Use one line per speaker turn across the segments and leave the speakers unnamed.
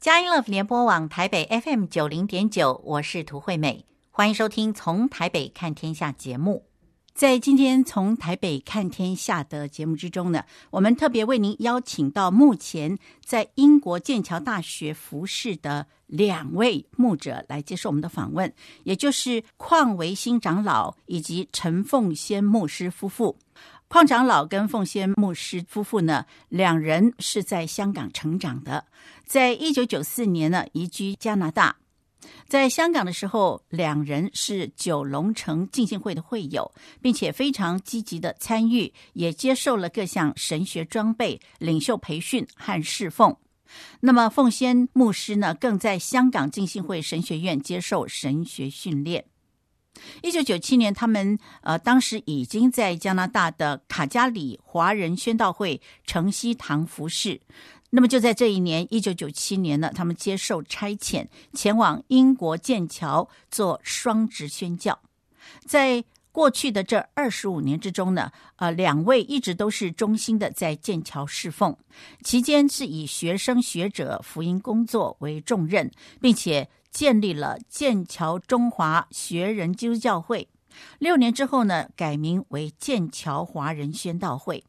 佳音乐联播网台北 FM 九零点九，我是涂惠美，欢迎收听《从台北看天下》节目。在今天《从台北看天下》的节目之中呢，我们特别为您邀请到目前在英国剑桥大学服侍的两位牧者来接受我们的访问，也就是邝维新长老以及陈凤仙牧师夫妇。邝长老跟凤仙牧师夫妇呢，两人是在香港成长的，在一九九四年呢移居加拿大。在香港的时候，两人是九龙城浸信会的会友，并且非常积极的参与，也接受了各项神学装备、领袖培训和侍奉。那么凤仙牧师呢，更在香港浸信会神学院接受神学训练。一九九七年，他们呃当时已经在加拿大的卡加里华人宣道会城西堂服侍。那么就在这一年，一九九七年呢，他们接受差遣，前往英国剑桥做双职宣教。在过去的这二十五年之中呢，呃，两位一直都是忠心的在剑桥侍奉，期间是以学生学者福音工作为重任，并且。建立了剑桥中华学人基督教会，六年之后呢，改名为剑桥华人宣道会。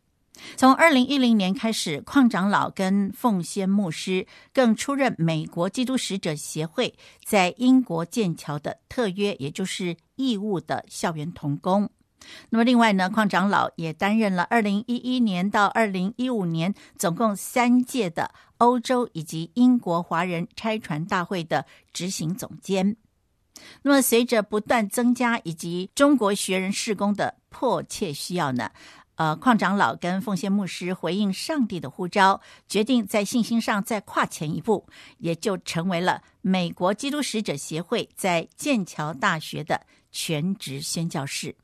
从二零一零年开始，邝长老跟奉先牧师更出任美国基督使者协会在英国剑桥的特约，也就是义务的校园童工。那么，另外呢，邝长老也担任了二零一一年到二零一五年总共三届的欧洲以及英国华人拆船大会的执行总监。那么，随着不断增加以及中国学人事工的迫切需要呢，呃，矿长老跟奉献牧师回应上帝的呼召，决定在信心上再跨前一步，也就成为了美国基督使者协会在剑桥大学的全职宣教士。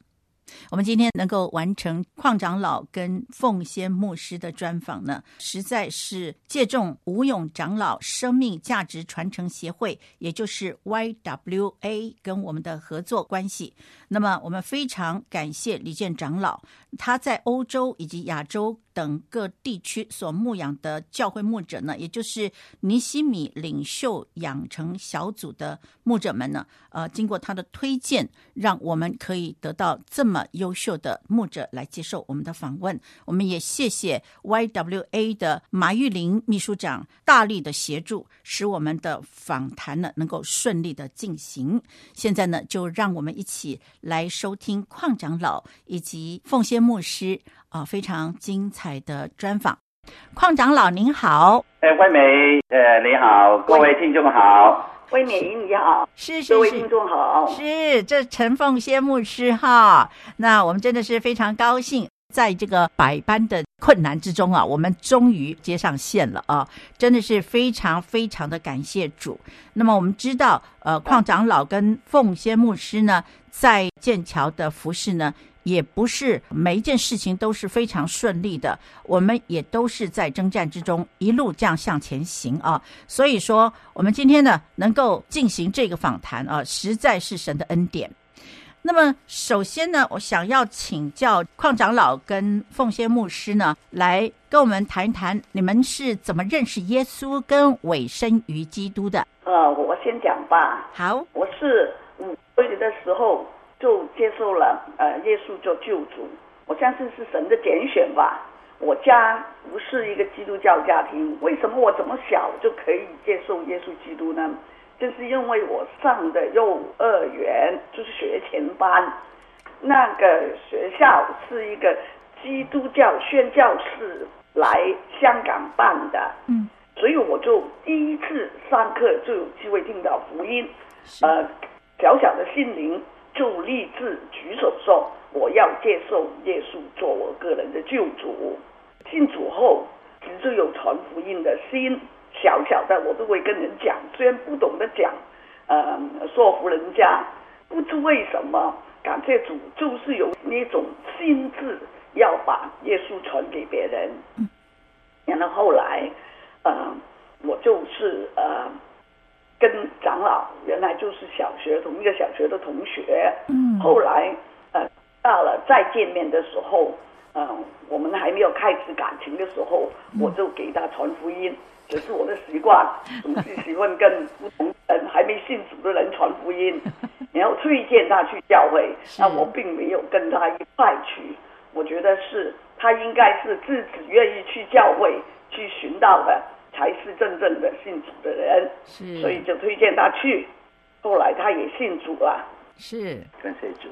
我们今天能够完成矿长老跟奉先牧师的专访呢，实在是借重吴勇长老生命价值传承协会，也就是 YWA 跟我们的合作关系。那么，我们非常感谢李健长老，他在欧洲以及亚洲。等各地区所牧养的教会牧者呢，也就是尼西米领袖养成小组的牧者们呢，呃，经过他的推荐，让我们可以得到这么优秀的牧者来接受我们的访问。我们也谢谢 YWA 的马玉玲秘书长大力的协助，使我们的访谈呢能够顺利的进行。现在呢，就让我们一起来收听矿长老以及凤仙牧师。啊，非常精彩的专访，邝长老您好，
哎，惠美，呃，你好，各位听众好，
惠美你好，
是是是，
各位听众好，
是这陈凤仙牧师哈，那我们真的是非常高兴，在这个百般的困难之中啊，我们终于接上线了啊，真的是非常非常的感谢主。那么我们知道，呃，邝长老跟凤仙牧师呢，在剑桥的服饰呢。也不是每一件事情都是非常顺利的，我们也都是在征战之中一路这样向前行啊。所以说，我们今天呢能够进行这个访谈啊，实在是神的恩典。那么，首先呢，我想要请教邝长老跟凤仙牧师呢，来跟我们谈一谈你们是怎么认识耶稣跟委身于基督的。
呃，我先讲吧。
好，
我是五岁的时候。就接受了呃耶稣做救主，我相信是神的拣选吧。我家不是一个基督教家庭，为什么我这么小就可以接受耶稣基督呢？就是因为我上的幼儿园就是学前班，那个学校是一个基督教宣教士来香港办的，嗯，所以我就第一次上课就有机会听到福音，呃，小小的心灵。就：“要接受耶稣做我个人的救主。”信主后，其实有传福音的心，小小的我都会跟人讲，虽然不懂得讲，呃，说服人家。不知为什么，感谢主，就是有那种心智，要把耶稣传给别人。然后后来，呃，我就是呃。跟长老原来就是小学同一个小学的同学，嗯，后来呃到了再见面的时候，嗯，我们还没有开始感情的时候，我就给他传福音，这是我的习惯，总是喜欢跟不同人还没信主的人传福音，然后推荐他去教会。那我并没有跟他一块去，我觉得是他应该是自己愿意去教会去寻道的，才是真正的信主的人。所以就推荐他去，后来他也信主了。
是，
跟谁住？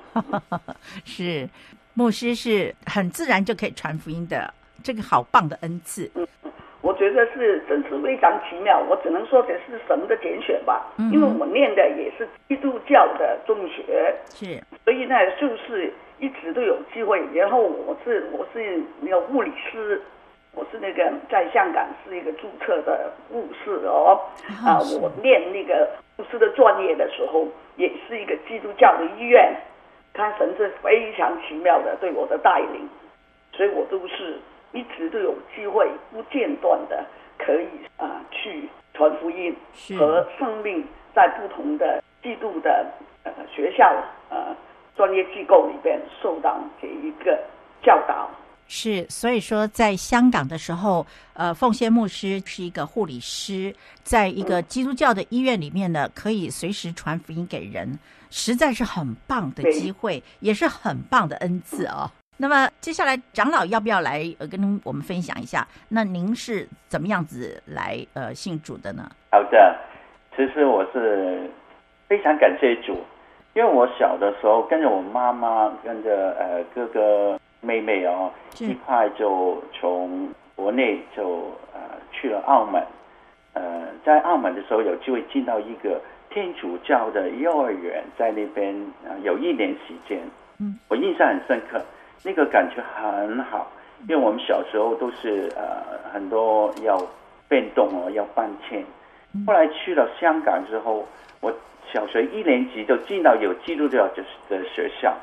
是。牧师是很自然就可以传福音的，这个好棒的恩赐。嗯，
我觉得是真是非常奇妙。我只能说这是神的拣选吧，嗯、因为我念的也是基督教的中学，
是，
所以呢，就是一直都有机会。然后我是我是那个物理师，我是那个在香港是一个注册的护士哦。啊，我念那个护士的专业的时候，也是一个基督教的医院。他神是非常奇妙的对我的带领，所以我都是一直都有机会不间断的可以啊、呃、去传福音和生命在不同的基督的呃学校呃专业机构里边受到这一个教导。
是，所以说在香港的时候，呃，凤仙牧师是一个护理师，在一个基督教的医院里面呢，可以随时传福音给人。实在是很棒的机会，也是很棒的恩赐哦。那么接下来长老要不要来呃跟我们分享一下？那您是怎么样子来呃信主的呢？
好的，其实我是非常感谢主，因为我小的时候跟着我妈妈，跟着呃哥哥妹妹哦一块就从国内就呃去了澳门，呃在澳门的时候有机会进到一个。天主教的幼儿园在那边啊，有一年时间，嗯，我印象很深刻，那个感觉很好，因为我们小时候都是呃很多要变动哦，要搬迁。后来去了香港之后，我小学一年级就进到有基督教的的学校，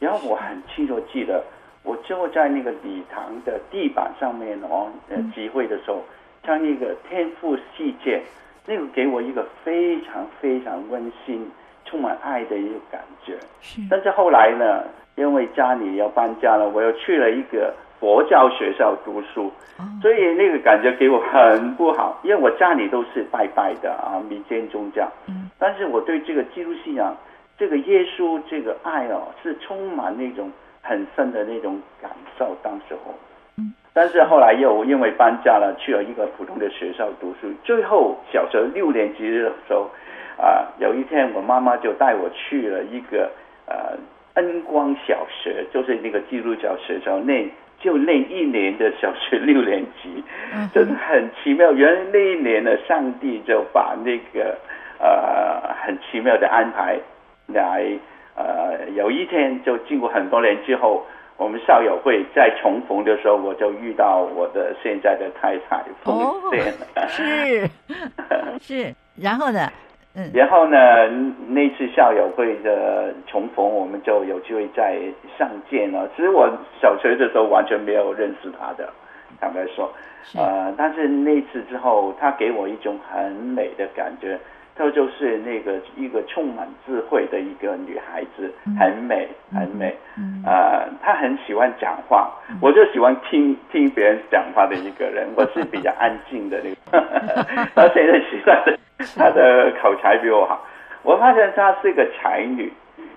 然后我很清楚记得，我就在那个礼堂的地板上面哦，呃，集会的时候唱一个天赋世界。那个给我一个非常非常温馨、充满爱的一个感觉。是。但是后来呢，因为家里要搬家了，我又去了一个佛教学校读书，哦、所以那个感觉给我很不好。因为我家里都是拜拜的啊，民间宗教。嗯。但是我对这个基督信仰，这个耶稣这个爱哦，是充满那种很深的那种感受。当时候。但是后来又因为搬家了，去了一个普通的学校读书。最后小学六年级的时候，啊，有一天我妈妈就带我去了一个呃恩光小学，就是那个基督教学校，那就那一年的小学六年级，真的很奇妙。原来那一年呢，上帝就把那个呃很奇妙的安排来，呃，有一天就经过很多年之后。我们校友会再重逢的时候，我就遇到我的现在的太太凤仙。
哦，是是，然后呢？嗯，
然后呢？那次校友会的重逢，我们就有机会再相见了。其实我小学的时候完全没有认识他的，坦白说，呃，但是那次之后，他给我一种很美的感觉。她就是那个一个充满智慧的一个女孩子，很美，很美。啊、呃，她很喜欢讲话，我就喜欢听听别人讲话的一个人。我是比较安静的那个。她现在喜欢的，她的口才比我好。我发现她是一个才女，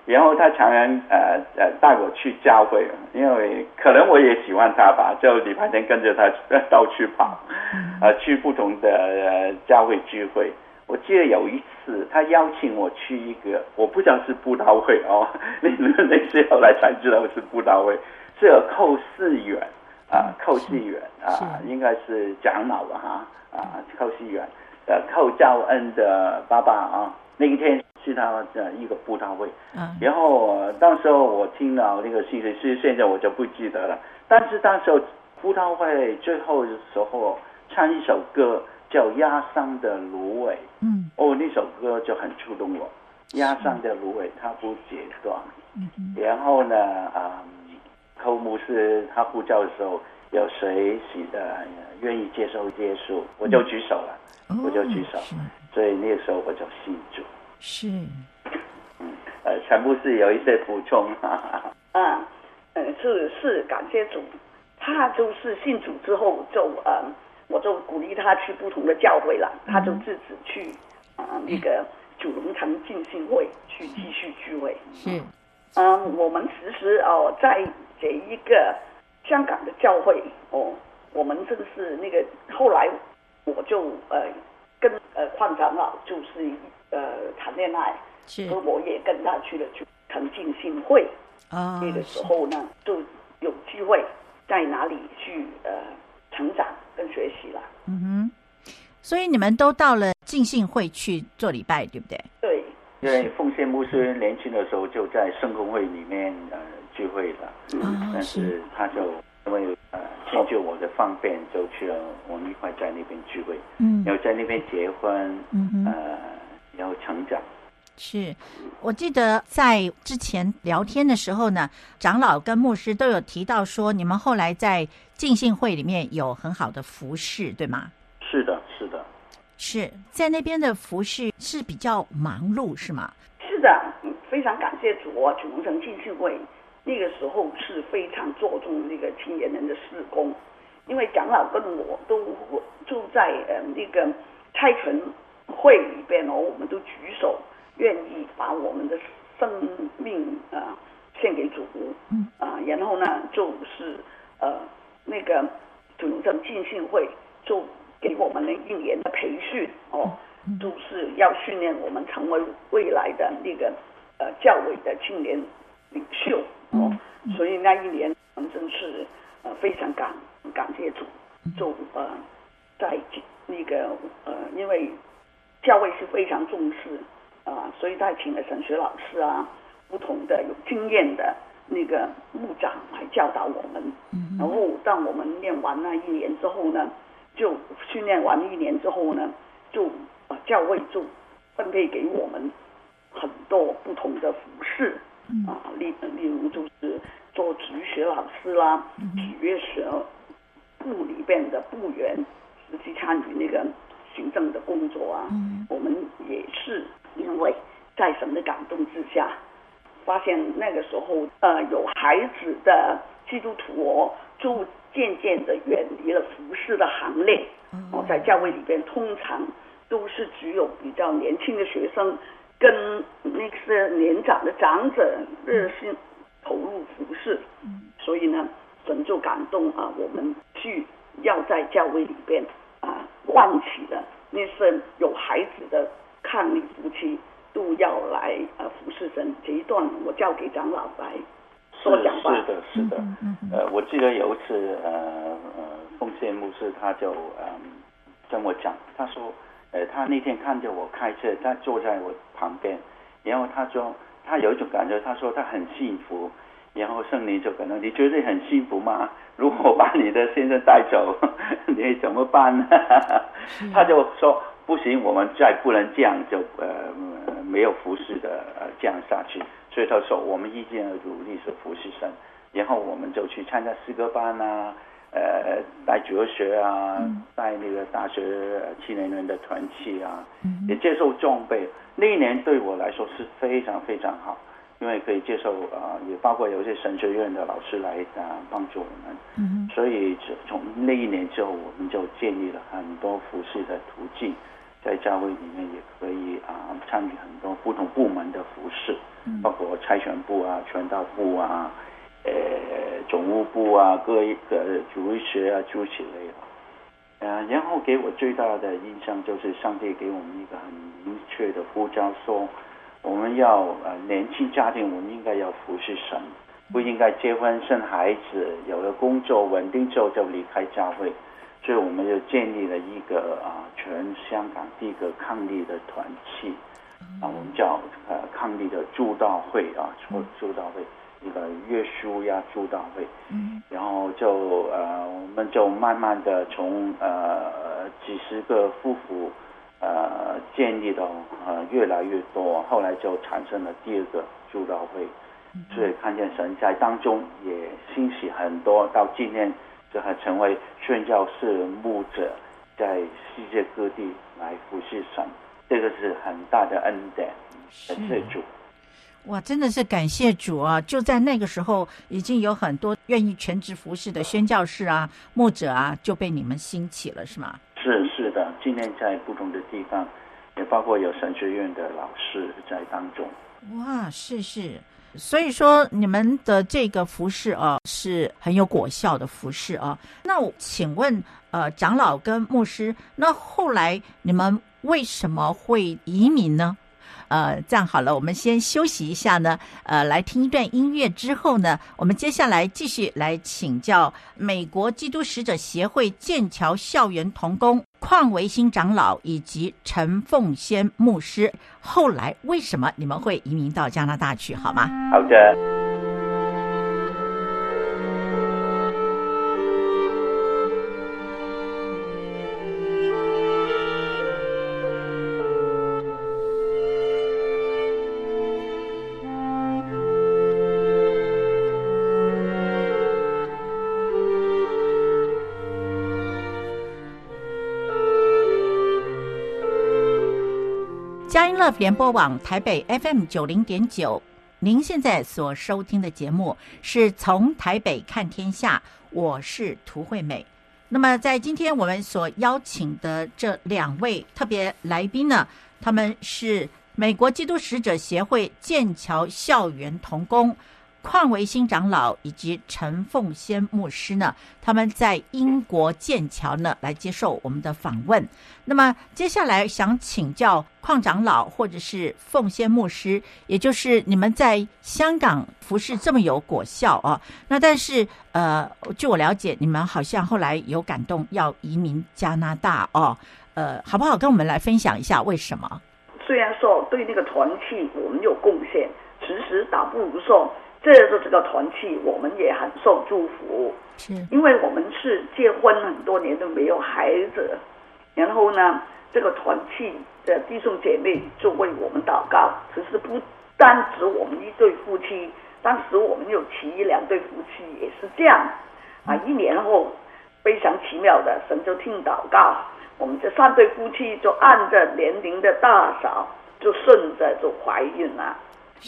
然后她常常呃呃带我去教会，因为可能我也喜欢她吧，就礼拜天跟着她到处跑，呃，去不同的呃教会聚会。我记得有一次，他邀请我去一个，我不知道是布道会哦，那那时候来才知道是布道会，是有寇世远啊，寇世远啊，应该是长老了哈啊，寇世远，呃，寇兆恩的爸爸啊，那一天去他的一个布道会，嗯，然后当时候我听到那个信息，是现在我就不记得了，但是当时候布道会最后的时候唱一首歌。叫压伤的芦苇，嗯，哦，那首歌就很触动我。压伤的芦苇，它不折断。嗯嗯。然后呢，啊、嗯，寇牧师他呼叫的时候，有谁喜的愿意接受耶稣，我就举手了，嗯、我就举手。哦、所以那个时候我就信主。
是。
嗯，呃，全部是有一些补充。哈哈。
啊，嗯，是是，感谢主。他就是信主之后就呃，我就鼓励他去不同的教会了，他就自己去啊、呃、那个九龙城浸信会去继续聚会。
是，
嗯、呃，我们其实哦，在这一个香港的教会哦，我们正是那个后来我就呃跟呃邝长老就是呃谈恋爱，
是，
所以我也跟他去了九龙城浸信会。
啊，
那个时候呢，就有机会在哪里去呃成长跟学习了。
嗯哼，所以你们都到了浸信会去做礼拜，对不对？
对，
因为奉献牧师年轻的时候就在圣公会里面呃聚会了，
嗯，
但是他就因为呃迁就我的方便，就去了我们一块在那边聚会，
嗯，
然后在那边结婚，
嗯哼，
呃，然后成长。
是，我记得在之前聊天的时候呢，长老跟牧师都有提到说，你们后来在浸信会里面有很好的服饰，对吗？
是的，是的，
是在那边的服饰是比较忙碌，是吗？
是的，非常感谢主啊！九龙城浸信会那个时候是非常注重那个青年人的施工，因为长老跟我都住在呃那个差传会里边哦，我们都举手。愿意把我们的生命啊献给主，嗯。啊，然后呢，就是呃那个九龙城浸信会就给我们了一年的培训哦，就是要训练我们成为未来的那个呃教委的青年领袖哦，所以那一年我们真是呃非常感感谢主，就呃在那个呃因为教会是非常重视。啊，所以他请了神学老师啊，不同的有经验的那个牧长来教导我们。嗯，然后当我们念完那一年之后呢，就训练完一年之后呢，就把教会就分配给我们很多不同的服事。嗯，啊，例例如就是做体育学老师啦，体育学部里边的部员，实际参与那个行政的工作啊。嗯，我们也是。因为在神的感动之下，发现那个时候，呃，有孩子的基督徒哦，就渐渐的远离了服侍的行列。哦，在教会里边，通常都是只有比较年轻的学生跟那些年长的长者热心投入服侍。所以呢，神就感动啊，我们去要在教会里边啊，唤起了那些有孩子的。伉俪夫妻都要来呃服侍神，这一段我交给长老来说讲吧。
是的，是的，呃，我记得有一次呃呃，奉献牧师他就嗯、呃、跟我讲，他说，呃，他那天看着我开车，他坐在我旁边，然后他说他有一种感觉，他说他很幸福，然后圣灵就可能你觉得很幸福吗？如果把你的先生带走，你怎么办呢？他就说。不行，我们再不能这样就呃没有服侍的呃这样下去。所以他说，我们一定要努力是服侍神，然后我们就去参加诗歌班啊，呃带哲学啊，带那个大学青年人的团契啊，也接受装备。那一年对我来说是非常非常好，因为可以接受啊、呃，也包括有些神学院的老师来啊帮助我们。嗯，所以从那一年之后，我们就建立了很多服饰的途径。在教会里面也可以啊，参与很多不同部门的服饰，包括财权部啊、传道部啊、呃总务部啊、各一个主日学啊诸如此类的。呃，然后给我最大的印象就是上帝给我们一个很明确的呼召，说我们要呃年轻家庭，我们应该要服侍神，不应该结婚生孩子，有了工作稳定之后就离开教会。所以我们就建立了一个啊，全香港第一个抗力的团体，啊，我们叫呃抗力的助道会啊，助助道会一个约书呀助道会，嗯，然后就呃我们就慢慢的从呃几十个夫妇呃建立到呃越来越多，后来就产生了第二个助道会，所以看见神在当中也兴起很多，到今天。就还成为宣教士牧者，在世界各地来服侍神，这个是很大的恩典，感谢主。
哇，真的是感谢主啊！就在那个时候，已经有很多愿意全职服侍的宣教士啊、牧者啊，就被你们兴起了，是吗？
是是的，今天在不同的地方，也包括有神学院的老师在当中。
哇，是是，所以说你们的这个服饰啊，是很有果效的服饰啊。那我请问，呃，长老跟牧师，那后来你们为什么会移民呢？呃，这样好了，我们先休息一下呢。呃，来听一段音乐之后呢，我们接下来继续来请教美国基督使者协会剑桥校园童工邝维新长老以及陈凤仙牧师，后来为什么你们会移民到加拿大去？好吗？
好的。
Love 联播网台北 FM 九零点九，您现在所收听的节目是从台北看天下，我是涂惠美。那么在今天我们所邀请的这两位特别来宾呢，他们是美国基督使者协会剑桥校园童工。邝维新长老以及陈凤仙牧师呢，他们在英国剑桥呢来接受我们的访问。那么接下来想请教邝长老或者是凤仙牧师，也就是你们在香港服侍这么有果效啊，那但是呃，据我了解，你们好像后来有感动要移民加拿大哦，呃，好不好跟我们来分享一下为什么？
虽然说对那个团契我们有贡献，其实倒不如说。这个这个团契，我们也很受祝福，
是
因为我们是结婚很多年都没有孩子，然后呢，这个团契的弟兄姐妹就为我们祷告。只是不单指我们一对夫妻，当时我们有其余两对夫妻也是这样，啊，一年后非常奇妙的神就听祷告，我们这三对夫妻就按着年龄的大小，就顺着就怀孕了。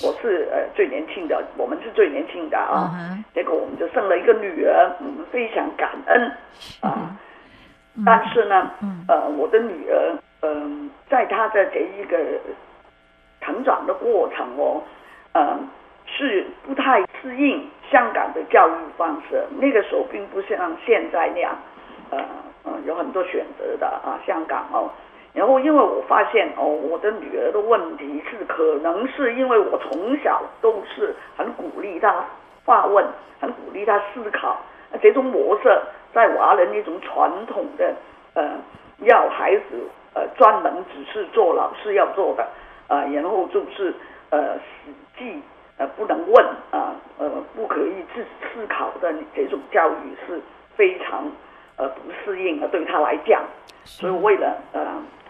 我是呃最年轻的，我们是最年轻的啊。Uh-huh. 结果我们就生了一个女儿，我们非常感恩啊。Uh-huh. 但是呢，uh-huh. 呃，我的女儿，嗯、呃，在她的这一个成长的过程哦，嗯、呃，是不太适应香港的教育方式。那个时候并不像现在那样，呃，呃有很多选择的啊，香港哦。然后，因为我发现哦，我的女儿的问题是，可能是因为我从小都是很鼓励她发问，很鼓励她思考。这种模式在华人那种传统的呃，要孩子呃专门只是做老师要做的、呃，然后就是呃死记呃不能问啊呃，不可以自思考的这种教育是非常呃不适应的，对他来讲。所以为了呃。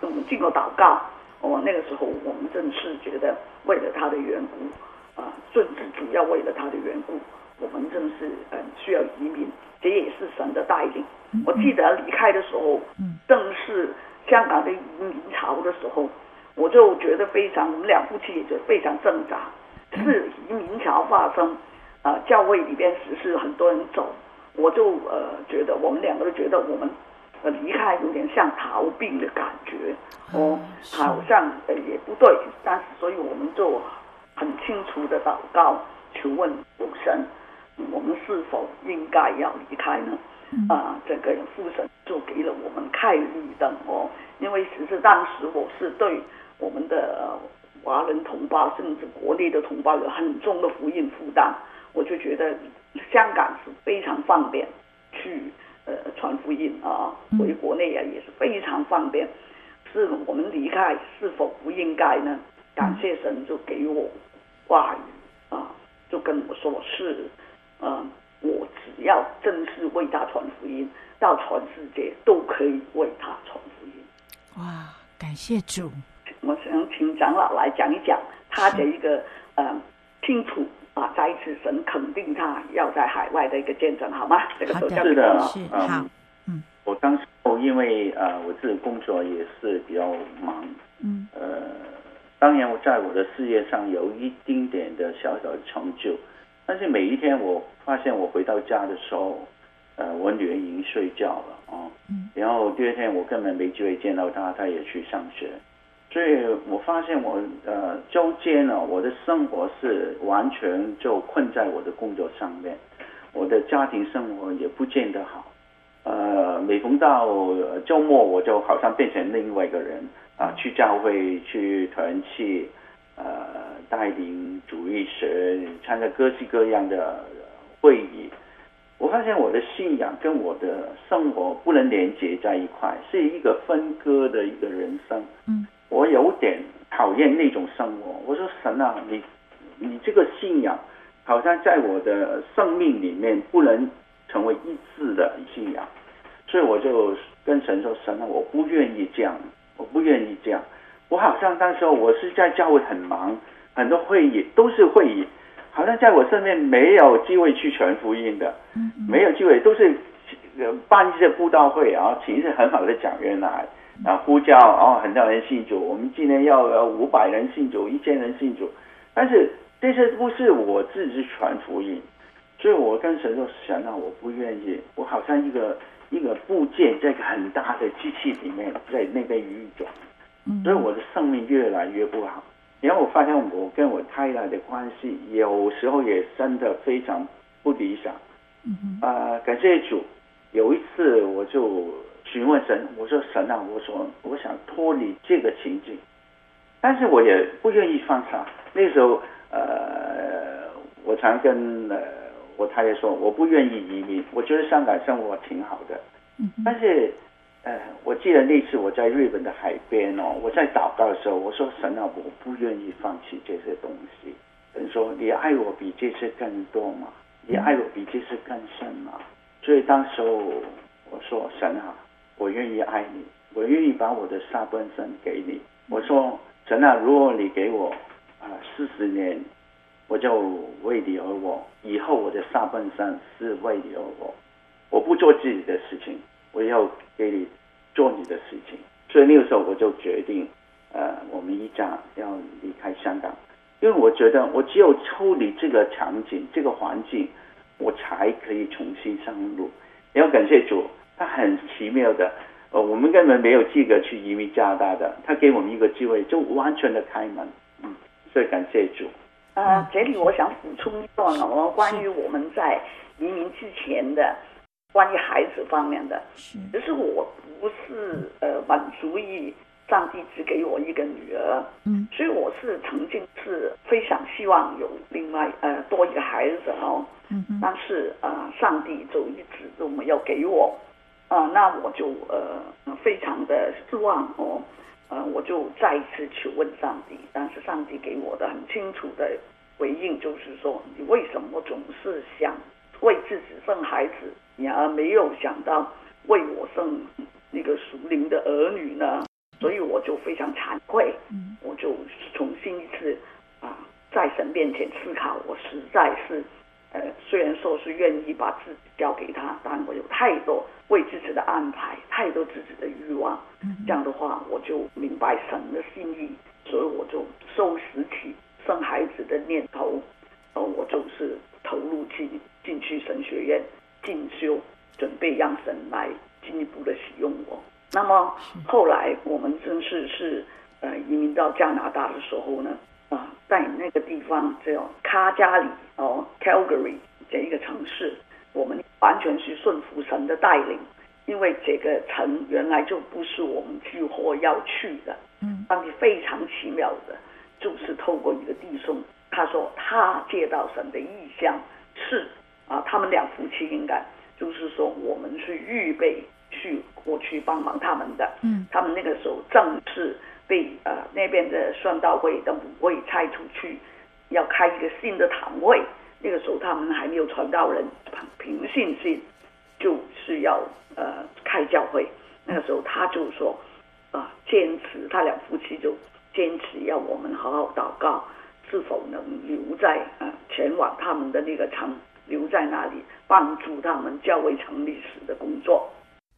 我们经过祷告，我、哦、那个时候我们正是觉得为了他的缘故，啊，甚至主要为了他的缘故，我们正是嗯需要移民，这也是神的带领。我记得离开的时候，正是香港的移民潮的时候，我就觉得非常，我们两夫妻也就非常挣扎。是移民潮发生，啊，教会里边只是很多人走，我就呃觉得我们两个都觉得我们。呃，离开有点像逃避的感觉，哦，好像呃也不对，但是所以我们就很清楚的祷告，求问主神，我们是否应该要离开呢？啊，这个父神就给了我们开绿灯哦，因为其实当时我是对我们的华人同胞，甚至国内的同胞有很重的福音负担，我就觉得香港是非常方便去。呃，传福音啊，回国内啊也是非常方便。是我们离开是否不应该呢？感谢神就给我话语啊，就跟我说是，嗯，我只要正式为他传福音，到全世界都可以为他传福音。
哇，感谢主！
我想请长老来讲一讲他的一个呃清楚。啊！再一次，神肯定他要在海外的一个见证，好吗？这个都交给我。
是的，好。嗯，我当时因为呃，我自己工作也是比较忙，嗯，呃，当然我在我的事业上有一丁点的小小的成就，但是每一天我发现我回到家的时候，呃，我女儿已经睡觉了啊，然后第二天我根本没机会见到她，她也去上学，所以我发现我呃周间呢，我的生活是完全就困在我的工作上面，我的家庭生活也不见得好。呃，每逢到周末，我就好像变成另外一个人啊，去教会去团契，呃，带领主日学，参加各式各样的会议。我发现我的信仰跟我的生活不能连接在一块，是一个分割的一个人生。嗯，我有点讨厌那种生活。我说神啊，你你这个信仰好像在我的生命里面不能。成为一致的信仰，所以我就跟神说：“神啊，我不愿意这样，我不愿意这样。我好像当时候我是在教会很忙，很多会议都是会议，好像在我身边没有机会去全福音的，没有机会，都是办一些布道会啊，请一些很好的讲员来啊，呼叫哦，很多人信主。我们今天要五百人信主，一千人信主，但是这些不是我自己传福音。”所以我跟神说：“神啊，我不愿意，我好像一个一个部件，在一个很大的机器里面，在那边运转，所以我的生命越来越不好。然后我发现我跟我太太的关系有时候也真的非常不理想。啊、呃，感谢主，有一次我就询问神，我说神啊，我说我想脱离这个情境，但是我也不愿意放下。那时候，呃，我常跟呃。”我太太说我不愿意移民，我觉得香港生活挺好的。但是，呃，我记得那次我在日本的海边哦，我在祷告的时候，我说神啊，我不愿意放弃这些东西。神说你爱我比这些更多嘛？你爱我比这些更深嘛？所以当时候我说神啊，我愿意爱你，我愿意把我的下半生给你。我说神啊，如果你给我啊四十年。我就为你而活，以后我的下半生是为你而活。我不做自己的事情，我要给你做你的事情。所以那个时候我就决定，呃，我们一家要离开香港，因为我觉得我只有抽离这个场景、这个环境，我才可以重新上路。要感谢主，他很奇妙的，呃，我们根本没有资格去移民加拿大的，他给我们一个机会，就完全的开门。嗯，所以感谢主。
呃，这里我想补充一段哦，关于我们在移民之前的关于孩子方面的，就是我不是呃满足于上帝只给我一个女儿，嗯，所以我是曾经是非常希望有另外呃多一个孩子哦，嗯，但是呃上帝就一直都没有给我，啊、呃，那我就呃非常的失望哦。呃，我就再一次求问上帝，但是上帝给我的很清楚的回应就是说，你为什么总是想为自己生孩子，你而没有想到为我生那个属灵的儿女呢？所以我就非常惭愧，我就重新一次啊，在神面前思考，我实在是。呃，虽然说是愿意把自己交给他，但我有太多为自己的安排，太多自己的欲望。这样的话，我就明白神的心意，所以我就收拾起生孩子的念头。呃，我就是投入进进去神学院进修，准备让神来进一步的使用我。那么后来我们正式是呃移民到加拿大的时候呢，啊，在那个地方叫卡加里哦，Calgary 这一个城市，我们完全是顺服神的带领，因为这个城原来就不是我们计划要去的。嗯，当时非常奇妙的，就是透过一个弟兄，他说他接到神的意向是啊，他们两夫妻应该就是说我们是预备去过去帮忙他们的。嗯，他们那个时候正是。被呃那边的算道会的母会拆出去，要开一个新的堂会。那个时候他们还没有传道人凭信心，就是要呃开教会。那个时候他就说啊，坚持他俩夫妻就坚持要我们好好祷告，是否能留在呃前往他们的那个城，留在那里帮助他们教会成历史的工作。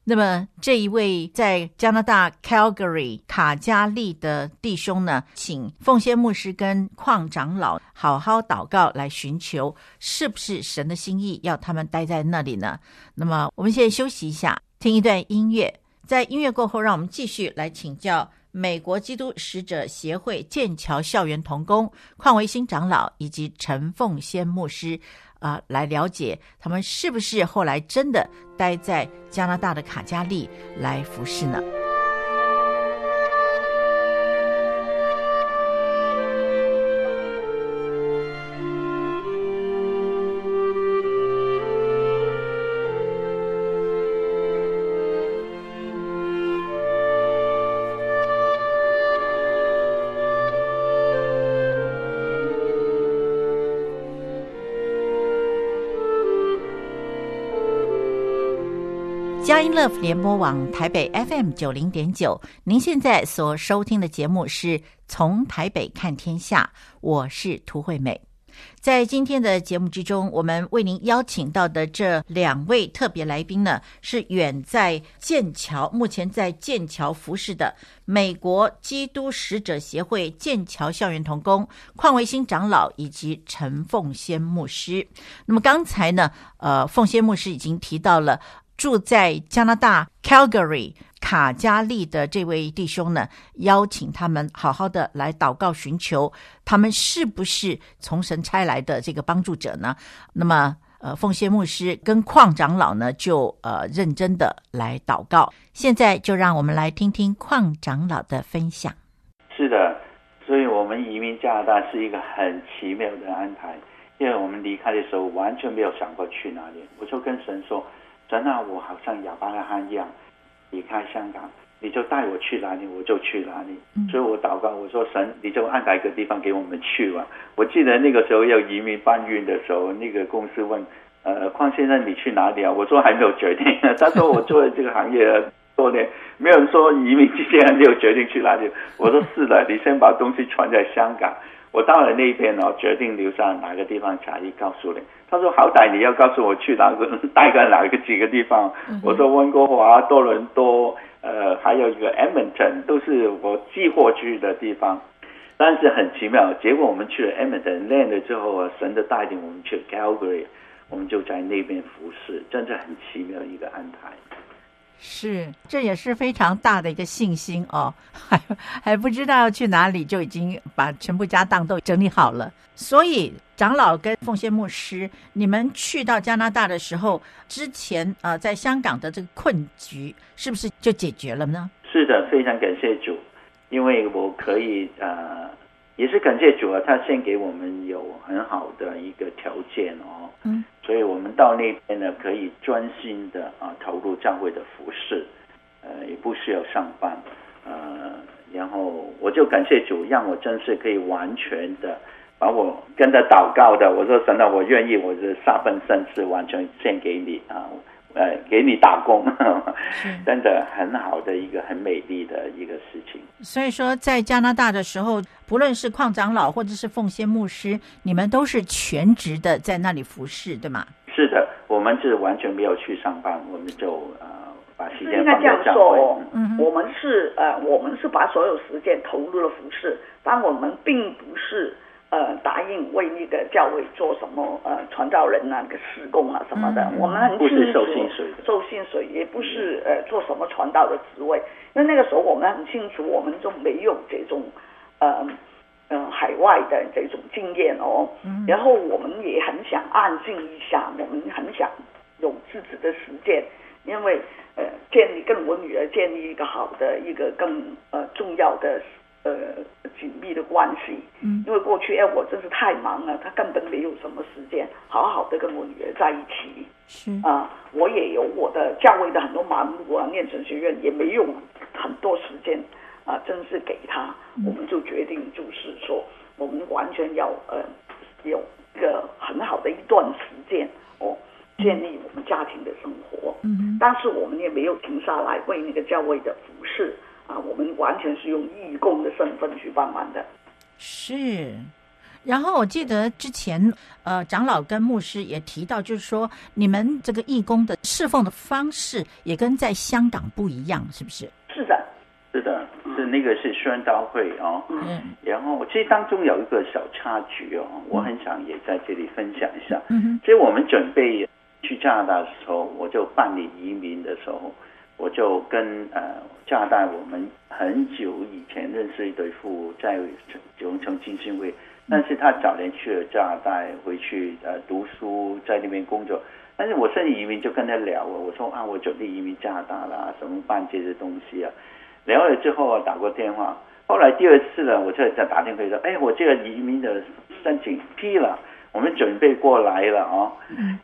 那么这一位在加拿大 Calgary 卡加利的弟兄呢，请凤仙牧师跟矿长老好好祷告，来寻求是不是神的心意要他们待在那里呢？那么我们现在休息一下，听一段音乐。在音乐过后，让我们继续来请教美国基督使者协会剑桥校园童工邝维新长老以及陈凤仙牧师。啊，来了解他们是不是后来真的待在加拿大的卡加利来服侍呢？联播网台北 FM 九零点九，您现在所收听的节目是从台北看天下，我是涂惠美。在今天的节目之中，我们为您邀请到的这两位特别来宾呢，是远在剑桥，目前在剑桥服侍的美国基督使者协会剑桥校园童工邝维新长老以及陈凤仙牧师。那么刚才呢，呃，凤仙牧师已经提到了。住在加拿大 Calgary 卡加利的这位弟兄呢，邀请他们好好的来祷告，寻求他们是不是从神差来的这个帮助者呢？那么，呃，奉献牧师跟矿长老呢，就呃认真的来祷告。现在就让我们来听听矿长老的分享。
是的，所以我们移民加拿大是一个很奇妙的安排，因为我们离开的时候完全没有想过去哪里，我就跟神说。神啊，我好像哑巴的汉一样离开香港，你就带我去哪里，我就去哪里。嗯、所以我祷告，我说神，你就安排一个地方给我们去吧。我记得那个时候要移民搬运的时候，那个公司问，呃，邝先生你去哪里啊？我说还没有决定。他说我做了这个行业多年，没有人说移民之前还没有决定去哪里。我说是的，你先把东西传在香港。我到了那边哦，决定留下哪个地方，才一告诉你。他说：“好歹你要告诉我去哪个，大概哪个几个地方。嗯”我说：“温哥华、多伦多，呃，还有一个 Edmonton，都是我寄货去的地方。”但是很奇妙，结果我们去了 Edmonton land 了之后，神的带领我们去 Calgary，我们就在那边服侍，真的很奇妙的一个安排。
是，这也是非常大的一个信心哦，还 还不知道要去哪里，就已经把全部家当都整理好了。所以长老跟奉献牧师，你们去到加拿大的时候，之前啊、呃，在香港的这个困局是不是就解决了呢？
是的，非常感谢主，因为我可以呃。也是感谢主啊，他先给我们有很好的一个条件哦，嗯，所以我们到那边呢，可以专心的啊投入教会的服事，呃，也不需要上班，呃，然后我就感谢主，让我真是可以完全的把我跟着祷告的，我说神啊，我愿意，我的下半身是完全献给你啊。呃，给你打工，真的很好的一个很美丽的一个事情。
所以说，在加拿大的时候，不论是矿长老或者是凤仙牧师，你们都是全职的在那里服侍，对吗？
是的，我们是完全没有去上班，我们就呃把时间
应该这样说，嗯，我们是呃我们是把所有时间投入了服侍，但我们并不是。呃，答应为那个教会做什么？呃，传道人啊，那个施工啊什么的，嗯、我们很清楚。
收薪水
也不是呃做什么传道的职位。因为那个时候我们很清楚，我们就没有这种呃呃海外的这种经验哦。嗯、然后我们也很想安静一下，我们很想有自己的时间，因为呃建立跟我女儿建立一个好的一个更呃重要的。呃，紧密的关系，嗯，因为过去哎，我真是太忙了，他根本没有什么时间好好的跟我女儿在一起，是。啊，我也有我的教会的很多忙碌啊，念神学院也没有很多时间啊，真是给他，嗯、我们就决定就是说，我们完全要呃有一个很好的一段时间哦，建立我们家庭的生活，嗯，但是我们也没有停下来为那个教会的服侍。啊，我们完全是用义工的身份去帮忙的。
是，然后我记得之前呃，长老跟牧师也提到，就是说你们这个义工的侍奉的方式也跟在香港不一样，是不是？
是的，
是的，是那个是宣道会哦。嗯。然后其实当中有一个小插曲哦，我很想也在这里分享一下。嗯哼。所以我们准备去加拿大的时候，我就办理移民的时候，我就跟呃加拿大我们很久以前认识一对夫妇在九龙城金信会。但是他早年去了加拿大，回去呃读书，在那边工作。但是我申请移民就跟他聊，我说啊，我准备移民加拿大啦，怎么办这些东西啊？聊了之后啊，打过电话。后来第二次呢，我就再打电话说，哎，我这个移民的申请批了，我们准备过来了啊。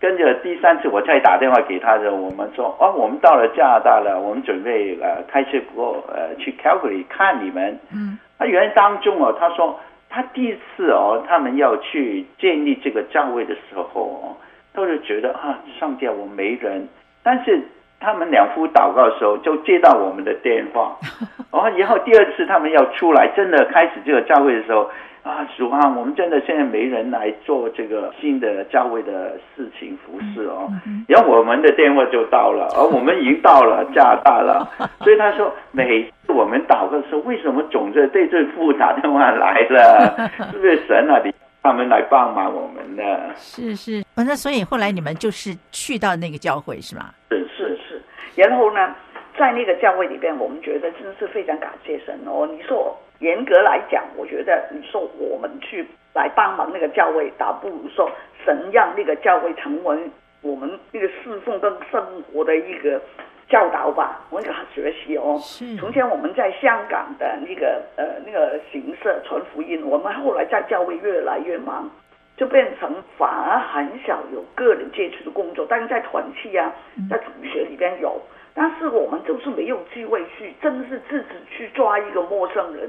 跟着第三次我再打电话给他的，我们说哦，我们到了加拿大了，我们准备呃开车过呃去 Calgary 看你们。嗯。他原来当中哦，他说。他第一次哦，他们要去建立这个教会的时候哦，都是觉得啊，上帝我没人。但是他们两夫祷告的时候，就接到我们的电话，然后以后第二次他们要出来，真的开始这个教会的时候。啊，主啊，我们真的现在没人来做这个新的教会的事情服侍哦，然后我们的电话就到了，而我们已经到了加拿大了，所以他说每次我们祷告的时候，为什么总是对这父打电话来了？是不是神啊？你他们来帮忙我们呢？
是是，那所以后来你们就是去到那个教会是吗？
是是是，然后呢，在那个教会里边，我们觉得真的是非常感谢神哦。你说。严格来讲，我觉得你说我们去来帮忙那个教会，倒不如说神让那个教会成为我们那个侍奉跟生活的一个教导吧，我们给他学习哦。是。从前我们在香港的那个呃那个形式传福音，我们后来在教会越来越忙，就变成反而很少有个人接触的工作，但是在团契啊，在主学里边有，但是我们就是没有机会去，真的是自己去抓一个陌生人。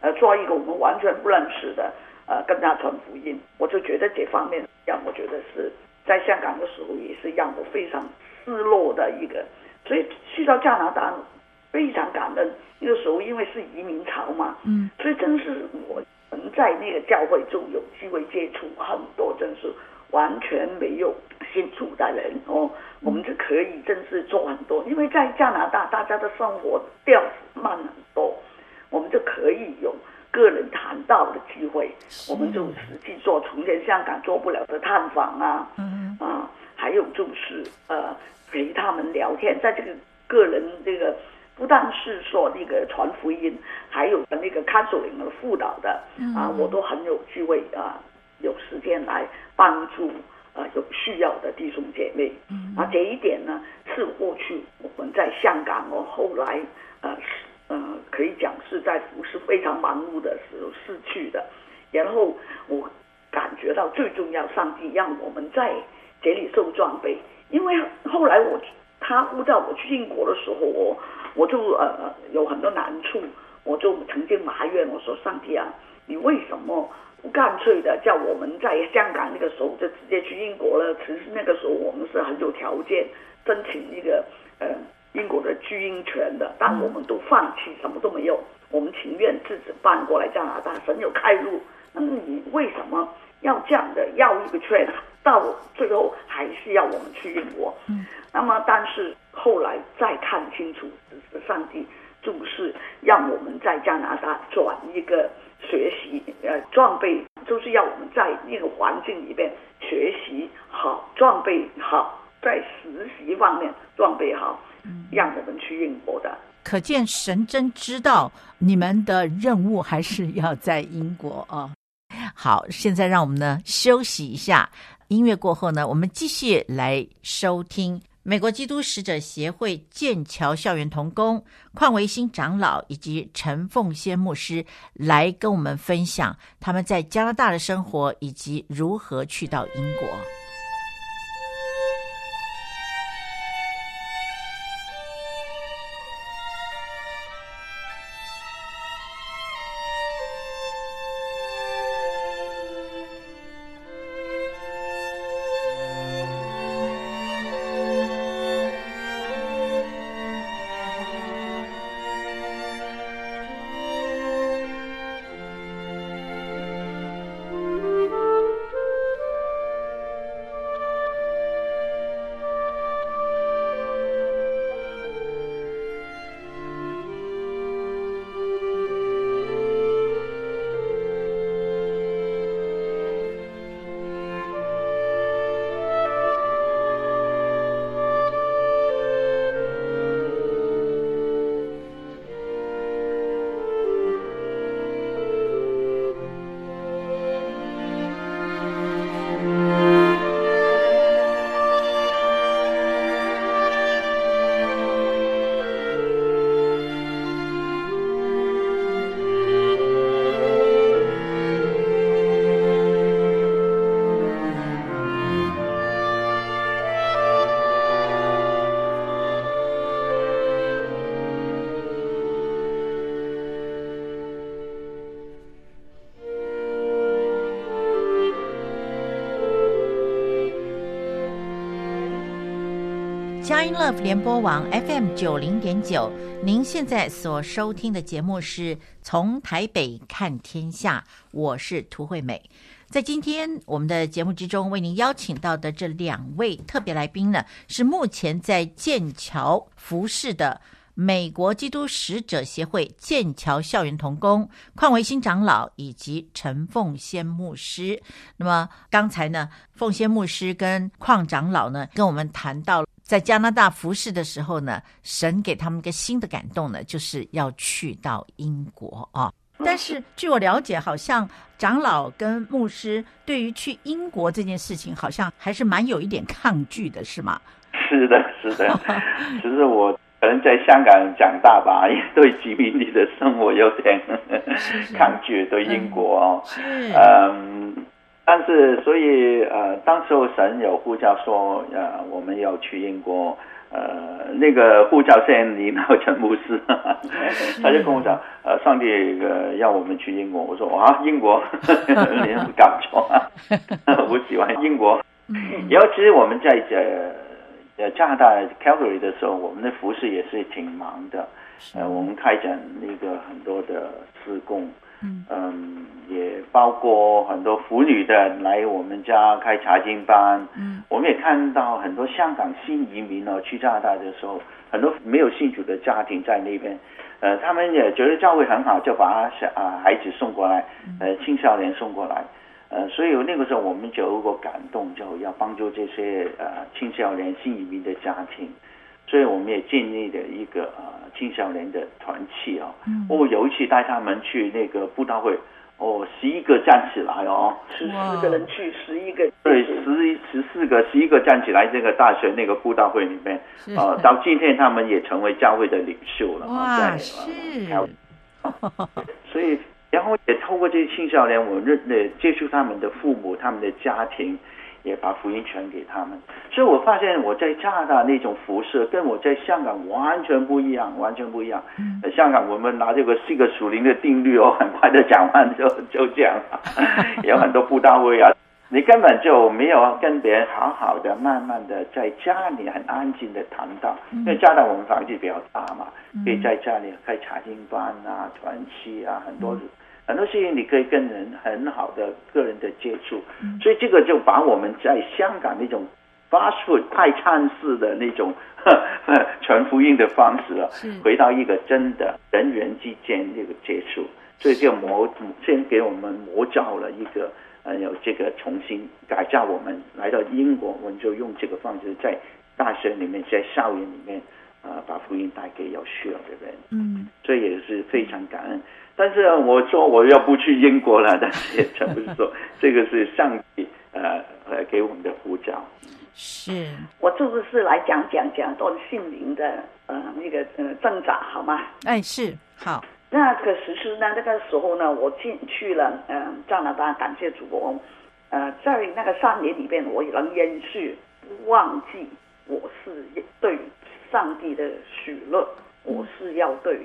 呃，做一个我们完全不认识的，呃，跟他传福音，我就觉得这方面让我觉得是在香港的时候也是让我非常失落的一个，所以去到加拿大非常感恩。那个时候因为是移民潮嘛，嗯，所以真是我们在那个教会中有机会接触很多，真是完全没有接触的人哦，我们就可以真是做很多，因为在加拿大大家的生活调慢很多。我们就可以有个人谈到的机会，我们就实际做从前香港做不了的探访啊，嗯、啊，还有就是呃陪他们聊天，在这个个人这个不但是说那个传福音，还有那个 counseling 的辅导的啊，我都很有机会啊，有时间来帮助啊有需要的弟兄姐妹，啊，这一点呢是过去我们在香港我，后来呃。呃，可以讲是在服侍非常忙碌的时候失去的。然后我感觉到最重要，上帝让我们在这里受装备。因为后来我他呼召我去英国的时候，我我就呃有很多难处，我就曾经埋怨我说：“上帝啊，你为什么不干脆的叫我们在香港那个时候就直接去英国了？其实那个时候我们是很有条件申请一个呃。”英国的居英权的，但我们都放弃，什么都没有，我们情愿自己搬过来加拿大，神有开路。那么你为什么要这样的要一个圈，到最后还是要我们去英国？嗯，那么但是后来再看清楚，上帝就是让我们在加拿大转一个学习，呃，装备就是要我们在那个环境里边学习好，装备好，在实习方面装备好。让我们去运国的，
可见神真知道你们的任务还是要在英国啊。好，现在让我们呢休息一下，音乐过后呢，我们继续来收听美国基督使者协会剑桥校园童工邝维新长老以及陈凤仙牧师来跟我们分享他们在加拿大的生活以及如何去到英国。佳音 Love 联播网 FM 九零点九，您现在所收听的节目是从台北看天下，我是涂惠美。在今天我们的节目之中，为您邀请到的这两位特别来宾呢，是目前在剑桥服侍的。美国基督使者协会剑桥校园童工邝维新长老以及陈凤仙牧师。那么刚才呢，凤仙牧师跟邝长老呢，跟我们谈到在加拿大服侍的时候呢，神给他们一个新的感动呢，就是要去到英国啊。但是据我了解，好像长老跟牧师对于去英国这件事情，好像还是蛮有一点抗拒的，是吗？
是的，是的，其实我。可能在香港长大吧，也对殖民地的生活有点 抗拒，对英国哦，嗯，但是所以呃，当时候神有呼叫说，呃，我们要去英国，呃，那个呼叫声领导陈牧师，他就跟我讲，呃，上帝呃要我们去英国，我说啊，英国，你搞错啊，我喜欢英国，尤其是我们在这。呃，加拿大 Calgary 的时候，我们的服饰也是挺忙的。呃，我们开展那个很多的施工，嗯，嗯，也包括很多妇女的来我们家开查经班。嗯，我们也看到很多香港新移民哦，去加拿大的时候，很多没有信主的家庭在那边，呃，他们也觉得教会很好，就把小啊孩子送过来，呃，青少年送过来。呃，所以那个时候我们就有个感动，就要帮助这些呃青少年新移民的家庭，所以我们也建立了一个呃青少年的团契哦。嗯。我有一次带他们去那个布道会，哦，十一个站起来哦，
十四个人去，十一个。
对，十十四个，十一个站起来，这个大学那个布道会里面，呃，到今天他们也成为教会的领袖了。
哇，是。
所以。然后也透过这些青少年，我认呃接触他们的父母、他们的家庭，也把福音传给他们。所以我发现我在加拿大那种辐射，跟我在香港完全不一样，完全不一样。嗯，香港我们拿这个四个属灵的定律哦，很快的讲完就就这样，有很多不到位啊，你根本就没有跟别人好好的、慢慢的在家里很安静的谈到。因为加拿大我们房子比较大嘛，可以在家里开茶经班啊、团契啊，很多。很多事情你可以跟人很好的个人的接触，所以这个就把我们在香港那种 fast food 快餐式的那种 传福音的方式啊，回到一个真的人与人之间那个接触，所以就模先给我们模造了一个呃有这个重新改造我们来到英国，我们就用这个方式在大学里面在校园里面啊、呃、把福音带给有需要的人，嗯，所以也是非常感恩。但是我说我要不去英国了，但是也全部是说 这个是上帝呃呃给我们的呼召。
是，
我就是来讲讲讲段心灵的呃那个呃挣扎，好吗？
哎，是好。
那可实施呢，那个时候呢，我进去了嗯、呃、加拿大，感谢主哦，呃，在那个三年里边，我仍延续不忘记我是对上帝的许诺，我是要对。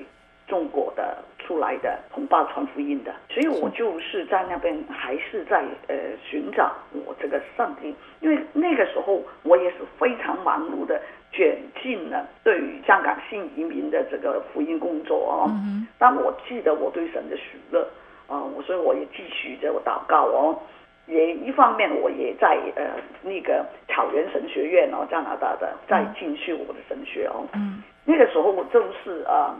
中国的出来的同胞传福音的，所以我就是在那边还是在呃寻找我这个上帝，因为那个时候我也是非常忙碌的卷进了对于香港新移民的这个福音工作哦。但我记得我对神的许乐啊，我所以我也继续着我祷告哦，也一方面我也在呃那个草原神学院哦，加拿大的在进修我的神学哦。嗯，那个时候我正是啊。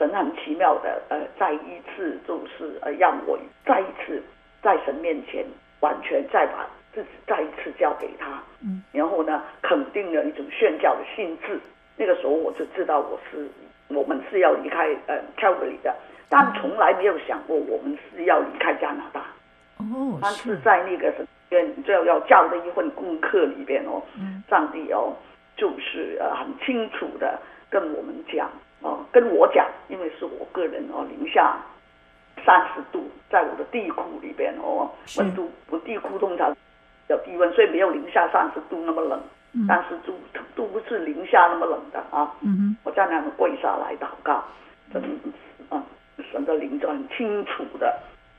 神很奇妙的，呃，再一次就是呃，让我再一次在神面前完全再把自己再一次交给他，嗯，然后呢，肯定了一种宣教的性质。那个时候我就知道我是我们是要离开呃 Calgary 的，但从来没有想过我们是要离开加拿大。哦，但是在那个神院就要交的一份功课里边哦，上帝哦，就是呃很清楚的跟我们讲。哦，跟我讲，因为是我个人哦，零下三十度，在我的地库里边哦，温度我地库通常有低温，所以没有零下三十度那么冷，但是都都不是零下那么冷的啊。嗯哼，我在那里跪下来祷告，神啊，神的灵就很清楚的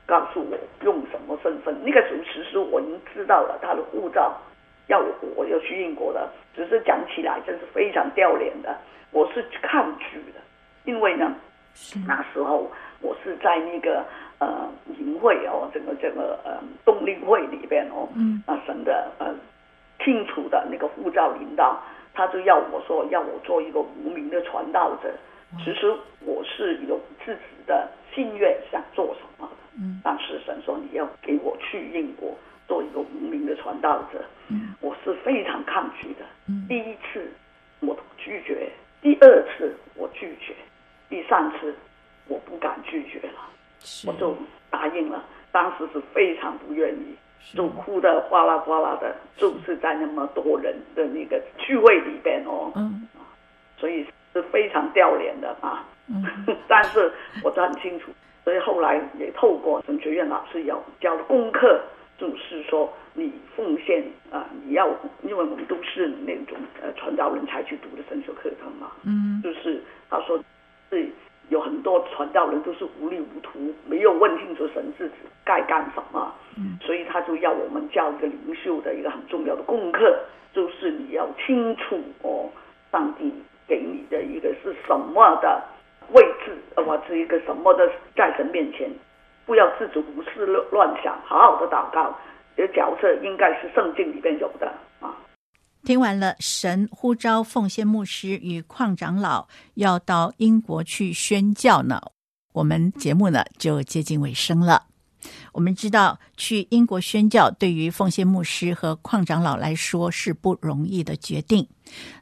告诉我用什么身份。那个时候其实我已经知道了他的护照要我，我要去英国的，只是讲起来真是非常掉脸的。我是抗拒的，因为呢，那时候我是在那个呃营会哦，这个这个呃动力会里边哦，嗯，那神的呃清楚的那个护照领导，他就要我说要我做一个无名的传道者。其实我是有自己的心愿想做什么的，嗯，但是神说你要给我去英国做一个无名的传道者，嗯，我是非常抗拒的，嗯，第一次我拒绝，第二次我拒绝，第三次我不敢拒绝了，我就答应了，当时是非常不愿意，就哭得哗啦哗啦的，就是。在那么多人的那个聚会里边哦，嗯，所以。是非常掉脸的啊！嗯、但是我都很清楚，所以后来也透过神学院老师有教的功课，就是说你奉献啊，你要，因为我们都是那种呃传道人才去读的神学课程嘛，嗯，就是他说是有很多传道人都是糊里糊涂，没有问清楚神自己该干什么，嗯，所以他就要我们教一个领袖的一个很重要的功课，就是你要清楚哦，上帝。给你的一个是什么的位置，或者一个什么的在神面前，不要自主胡思乱乱想，好好的祷告。这角色应该是圣经里边有的啊。
听完了神呼召奉献牧师与矿长老要到英国去宣教呢，我们节目呢就接近尾声了。我们知道去英国宣教对于凤仙牧师和矿长老来说是不容易的决定。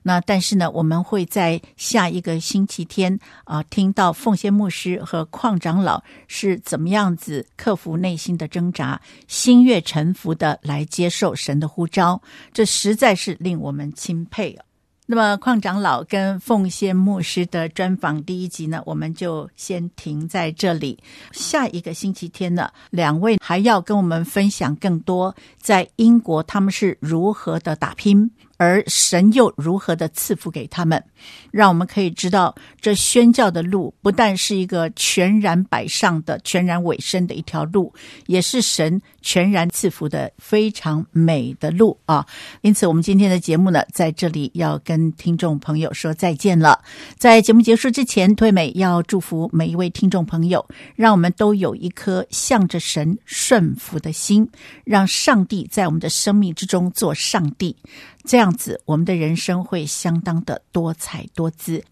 那但是呢，我们会在下一个星期天啊、听到凤仙牧师和矿长老是怎么样子克服内心的挣扎，心悦诚服的来接受神的呼召，这实在是令我们钦佩啊。那么，邝长老跟凤仙牧师的专访第一集呢，我们就先停在这里。下一个星期天呢，两位还要跟我们分享更多在英国他们是如何的打拼。而神又如何的赐福给他们，让我们可以知道，这宣教的路不但是一个全然摆上的、全然委身的一条路，也是神全然赐福的非常美的路啊！因此，我们今天的节目呢，在这里要跟听众朋友说再见了。在节目结束之前，推美要祝福每一位听众朋友，让我们都有一颗向着神顺服的心，让上帝在我们的生命之中做上帝。这样子，我们的人生会相当的多彩彩多姿。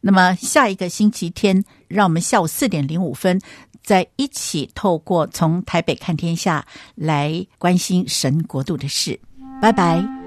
那么，下一个星期天，让我们下午四点零五分，再一起透过从台北看天下来关心神国度的事。拜拜。